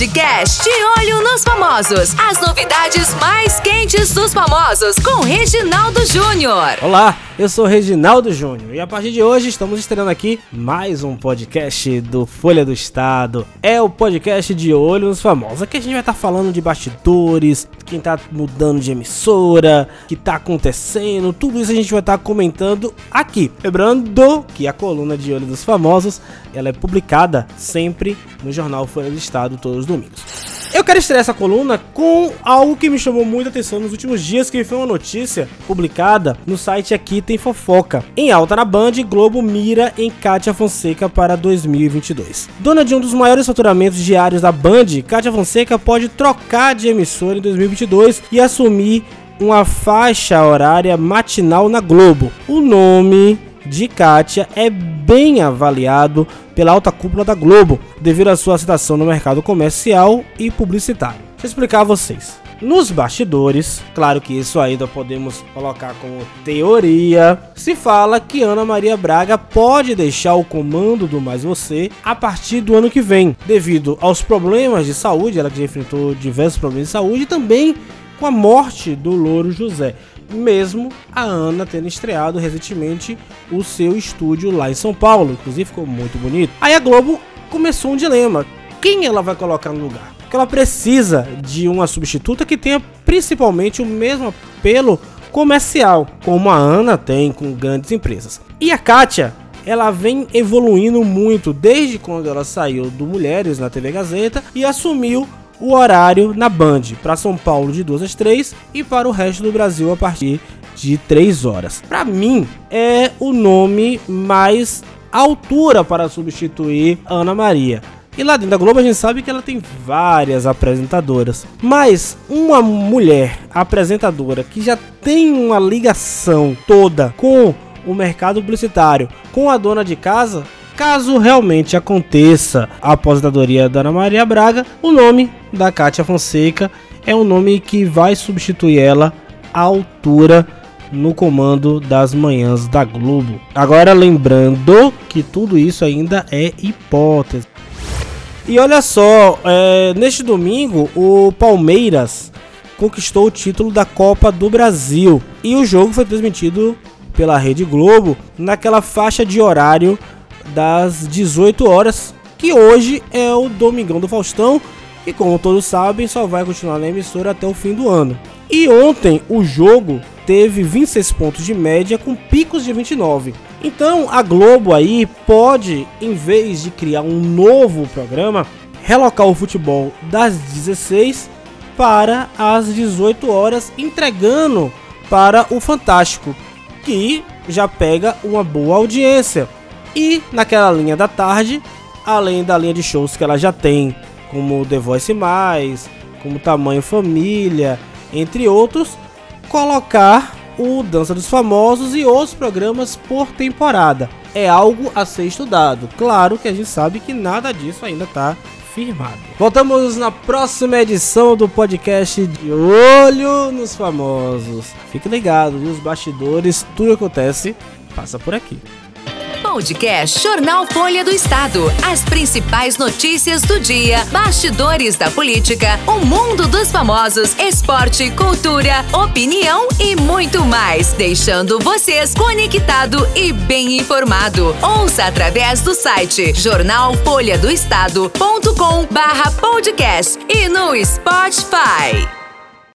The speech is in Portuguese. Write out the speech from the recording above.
Podcast De Olho nos Famosos. As novidades mais quentes dos famosos com Reginaldo Júnior. Olá, eu sou Reginaldo Júnior e a partir de hoje estamos estreando aqui mais um podcast do Folha do Estado. É o podcast De Olho nos Famosos. Aqui a gente vai estar falando de bastidores, quem tá mudando de emissora, o que tá acontecendo, tudo isso a gente vai estar comentando aqui. Lembrando que a coluna De Olho dos Famosos, ela é publicada sempre no jornal Folha do Estado todos os domingos. Quero estrear essa coluna com algo que me chamou muita atenção nos últimos dias, que foi uma notícia publicada no site Aqui Tem Fofoca. Em alta na Band, Globo mira em Kátia Fonseca para 2022. Dona de um dos maiores faturamentos diários da Band, Kátia Fonseca pode trocar de emissora em 2022 e assumir uma faixa horária matinal na Globo. O nome de Kátia é bem avaliado pela alta cúpula da Globo, devido à sua citação no mercado comercial e publicitário. Deixa eu explicar a vocês. Nos bastidores, claro que isso ainda podemos colocar como teoria, se fala que Ana Maria Braga pode deixar o comando do Mais Você a partir do ano que vem, devido aos problemas de saúde, ela já enfrentou diversos problemas de saúde e também com a morte do Louro José mesmo a Ana tendo estreado recentemente o seu estúdio lá em São Paulo, inclusive ficou muito bonito. Aí a Globo começou um dilema: quem ela vai colocar no lugar? Porque ela precisa de uma substituta que tenha principalmente o mesmo apelo comercial, como a Ana tem com grandes empresas. E a Kátia, ela vem evoluindo muito desde quando ela saiu do Mulheres na TV Gazeta e assumiu o horário na Band, para São Paulo de 2 às 3 e para o resto do Brasil a partir de 3 horas. Para mim, é o nome mais altura para substituir Ana Maria. E lá dentro da Globo a gente sabe que ela tem várias apresentadoras. Mas uma mulher apresentadora que já tem uma ligação toda com o mercado publicitário, com a dona de casa, Caso realmente aconteça a aposentadoria da Ana Maria Braga, o nome da Kátia Fonseca é um nome que vai substituir ela à altura no comando das manhãs da Globo. Agora lembrando que tudo isso ainda é hipótese. E olha só, é, neste domingo o Palmeiras conquistou o título da Copa do Brasil e o jogo foi transmitido pela Rede Globo naquela faixa de horário das 18 horas, que hoje é o Domingão do Faustão, que como todos sabem só vai continuar na emissora até o fim do ano. E ontem o jogo teve 26 pontos de média com picos de 29. Então a Globo aí pode, em vez de criar um novo programa, relocar o futebol das 16 para as 18 horas, entregando para o Fantástico, que já pega uma boa audiência. E naquela linha da tarde, além da linha de shows que ela já tem, como The Voice Mais, como Tamanho Família, entre outros, colocar o Dança dos Famosos e outros programas por temporada. É algo a ser estudado. Claro que a gente sabe que nada disso ainda está firmado. Voltamos na próxima edição do podcast de Olho nos Famosos. Fique ligado, nos bastidores, tudo acontece, passa por aqui. Podcast Jornal Folha do Estado. As principais notícias do dia, bastidores da política, o mundo dos famosos, esporte, cultura, opinião e muito mais. Deixando vocês conectado e bem informado. Ouça através do site jornalfolhadoestado.com/podcast e no Spotify.